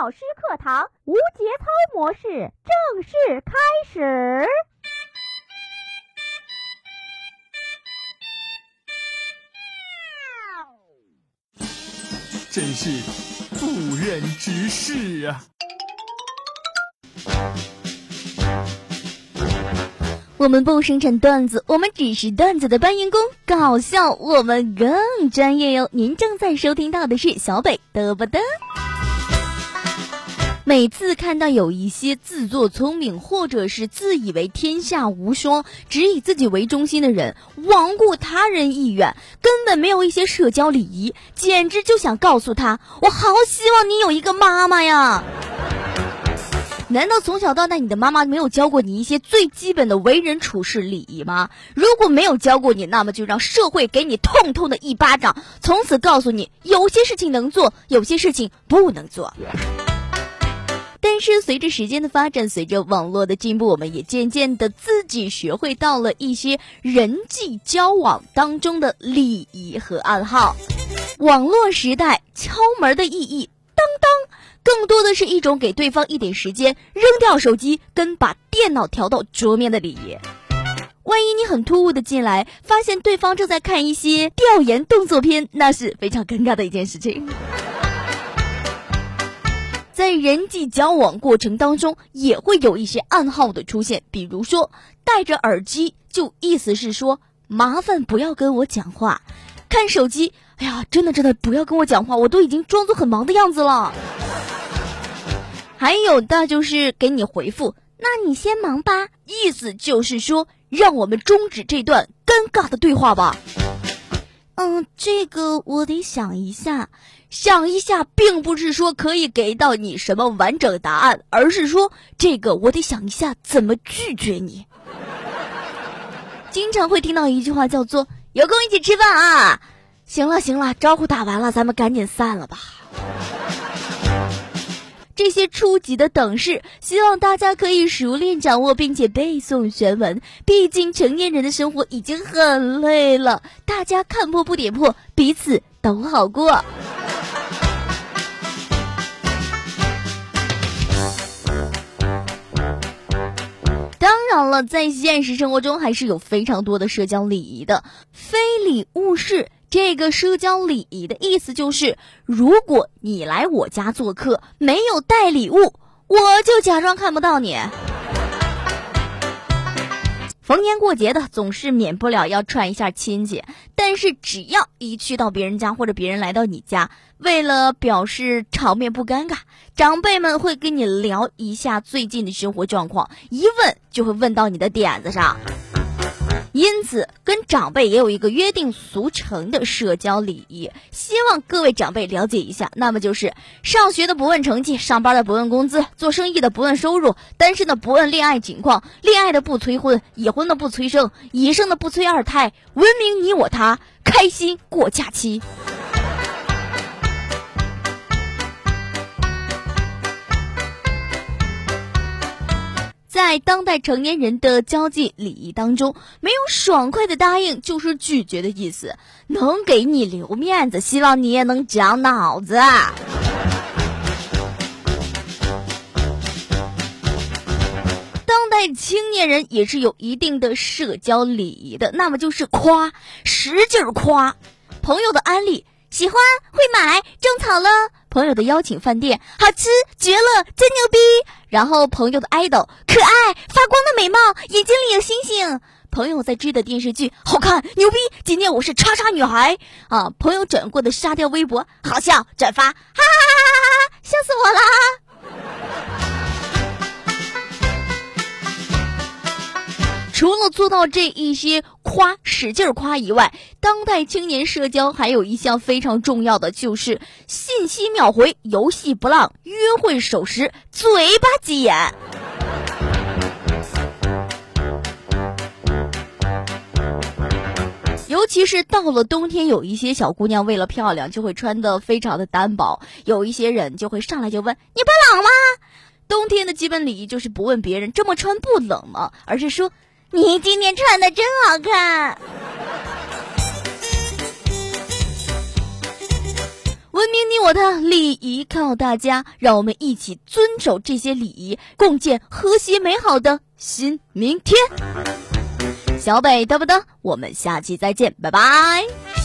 老师课堂无节操模式正式开始。真是不忍直视啊！我们不生产段子，我们只是段子的搬运工。搞笑，我们更专业哟！您正在收听到的是小北嘚不嘚。每次看到有一些自作聪明或者是自以为天下无双、只以自己为中心的人，罔顾他人意愿，根本没有一些社交礼仪，简直就想告诉他：我好希望你有一个妈妈呀！难道从小到大你的妈妈没有教过你一些最基本的为人处事礼仪吗？如果没有教过你，那么就让社会给你痛痛的一巴掌，从此告诉你，有些事情能做，有些事情不能做。是随着时间的发展，随着网络的进步，我们也渐渐的自己学会到了一些人际交往当中的礼仪和暗号。网络时代敲门的意义，当当，更多的是一种给对方一点时间，扔掉手机跟把电脑调到桌面的礼仪。万一你很突兀的进来，发现对方正在看一些调研动作片，那是非常尴尬的一件事情。在人际交往过程当中，也会有一些暗号的出现，比如说戴着耳机，就意思是说麻烦不要跟我讲话；看手机，哎呀，真的真的不要跟我讲话，我都已经装作很忙的样子了。还有的就是给你回复，那你先忙吧，意思就是说让我们终止这段尴尬的对话吧。嗯，这个我得想一下。想一下，并不是说可以给到你什么完整答案，而是说这个我得想一下怎么拒绝你。经常会听到一句话叫做“有空一起吃饭啊”，行了行了，招呼打完了，咱们赶紧散了吧。这些初级的等式，希望大家可以熟练掌握，并且背诵全文。毕竟成年人的生活已经很累了，大家看破不点破，彼此都好过。当然了，在现实生活中还是有非常多的社交礼仪的。非礼勿视，这个社交礼仪的意思就是，如果你来我家做客，没有带礼物，我就假装看不到你。逢年过节的，总是免不了要串一下亲戚。但是只要一去到别人家，或者别人来到你家，为了表示场面不尴尬，长辈们会跟你聊一下最近的生活状况，一问就会问到你的点子上。因此，跟长辈也有一个约定俗成的社交礼仪，希望各位长辈了解一下。那么就是：上学的不问成绩，上班的不问工资，做生意的不问收入，单身的不问恋爱情况，恋爱的不催婚，已婚的不催生，已生的不催二胎，文明你我他，开心过假期。在当代成年人的交际礼仪当中，没有爽快的答应就是拒绝的意思。能给你留面子，希望你也能长脑子。当代青年人也是有一定的社交礼仪的，那么就是夸，使劲夸。朋友的安利，喜欢会买，种草了。朋友的邀请饭店，好吃绝了，真牛逼！然后朋友的爱豆可爱发光的美貌，眼睛里有星星。朋友在追的电视剧好看牛逼，今天我是叉叉女孩啊！朋友转过的沙雕微博好笑，转发，哈哈哈哈哈哈，笑死我了！除了做到这一些夸、使劲夸以外，当代青年社交还有一项非常重要的，就是信息秒回、游戏不浪、约会守时、嘴巴急眼。尤其是到了冬天，有一些小姑娘为了漂亮，就会穿的非常的单薄；有一些人就会上来就问：“你不冷吗？”冬天的基本礼仪就是不问别人这么穿不冷吗，而是说。你今天穿的真好看。文明你我他，礼仪靠大家。让我们一起遵守这些礼仪，共建和谐美好的新明天。小北嘚不嘚？我们下期再见，拜拜。